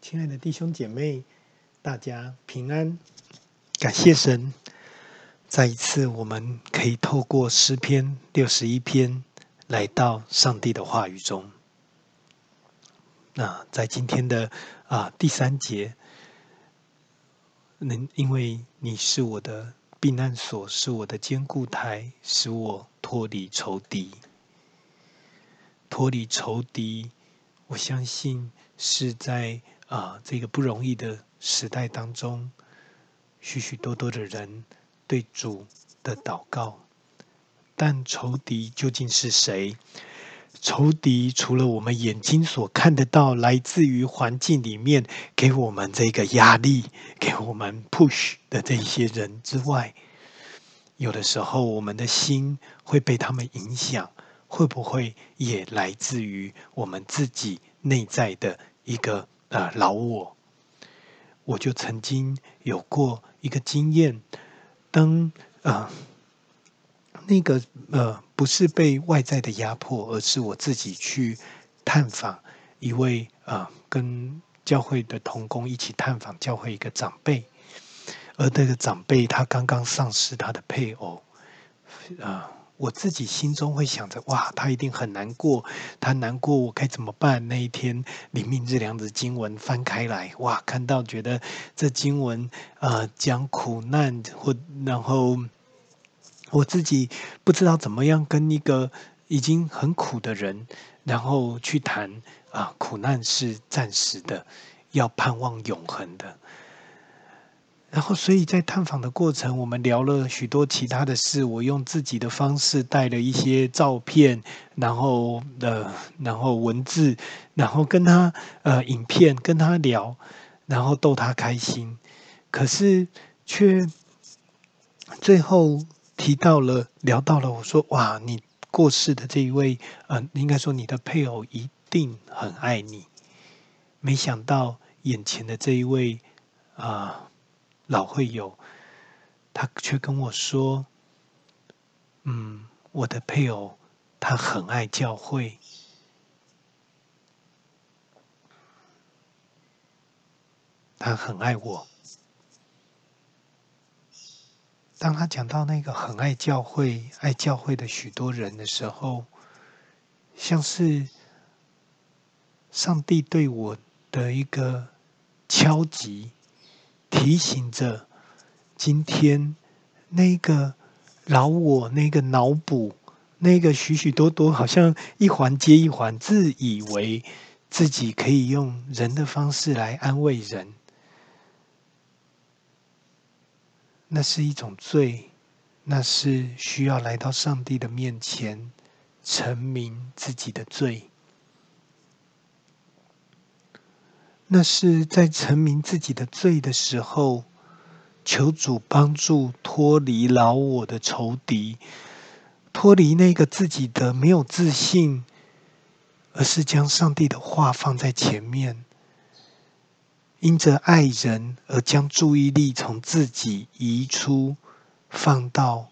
亲爱的弟兄姐妹，大家平安，感谢神，再一次我们可以透过诗篇六十一篇来到上帝的话语中。那在今天的啊第三节，能因为你是我的避难所，是我的坚固台，使我脱离仇敌，脱离仇敌。我相信是在。啊，这个不容易的时代当中，许许多多的人对主的祷告，但仇敌究竟是谁？仇敌除了我们眼睛所看得到，来自于环境里面给我们这个压力、给我们 push 的这些人之外，有的时候我们的心会被他们影响，会不会也来自于我们自己内在的一个？呃，老我，我就曾经有过一个经验，当呃那个呃不是被外在的压迫，而是我自己去探访一位呃跟教会的同工一起探访教会一个长辈，而那个长辈他刚刚丧失他的配偶，啊、我自己心中会想着，哇，他一定很难过，他难过，我该怎么办？那一天，灵命日粮的经文翻开来，哇，看到觉得这经文，呃，讲苦难或然后，我自己不知道怎么样跟一个已经很苦的人，然后去谈啊、苦难是暂时的，要盼望永恒的。然后，所以在探访的过程，我们聊了许多其他的事。我用自己的方式带了一些照片，然后呃，然后文字，然后跟他呃影片跟他聊，然后逗他开心。可是却最后提到了聊到了，我说哇，你过世的这一位，呃，应该说你的配偶一定很爱你。没想到眼前的这一位啊。老会友，他却跟我说：“嗯，我的配偶他很爱教会，他很爱我。”当他讲到那个很爱教会、爱教会的许多人的时候，像是上帝对我的一个敲击。提醒着今天那个老我，那个脑补，那个许许多多，好像一环接一环，自以为自己可以用人的方式来安慰人，那是一种罪，那是需要来到上帝的面前，陈明自己的罪。那是在陈明自己的罪的时候，求主帮助脱离老我的仇敌，脱离那个自己的没有自信，而是将上帝的话放在前面，因着爱人而将注意力从自己移出，放到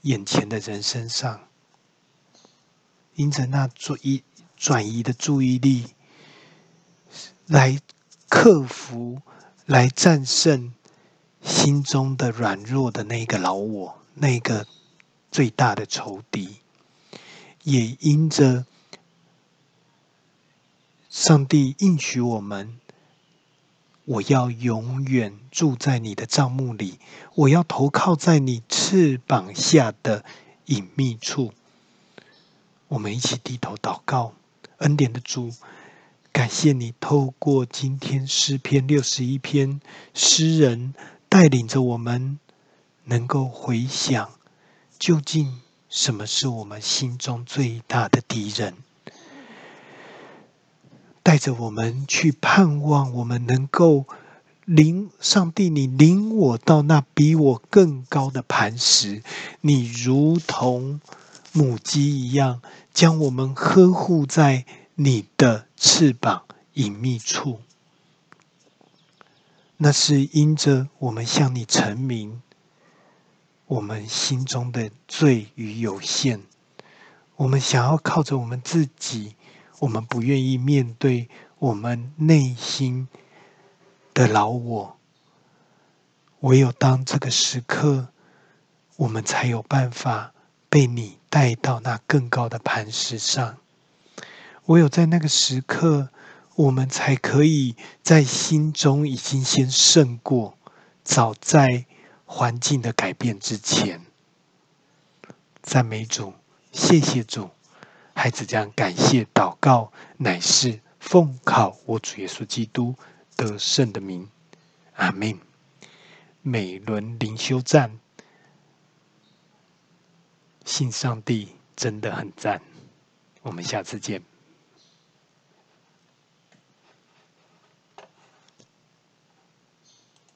眼前的人身上，因着那转移转移的注意力。来克服，来战胜心中的软弱的那个老我，那个最大的仇敌，也因着上帝应许我们，我要永远住在你的帐幕里，我要投靠在你翅膀下的隐秘处。我们一起低头祷告，恩典的主。感谢你透过今天诗篇六十一篇，诗人带领着我们，能够回想究竟什么是我们心中最大的敌人，带着我们去盼望，我们能够领上帝，你领我到那比我更高的磐石，你如同母鸡一样，将我们呵护在。你的翅膀隐秘处，那是因着我们向你陈明我们心中的罪与有限，我们想要靠着我们自己，我们不愿意面对我们内心的老我。唯有当这个时刻，我们才有办法被你带到那更高的磐石上。唯有在那个时刻，我们才可以在心中已经先胜过，早在环境的改变之前。赞美主，谢谢主，孩子将感谢祷告，乃是奉靠我主耶稣基督得胜的名，阿门。每轮灵修站，信上帝真的很赞。我们下次见。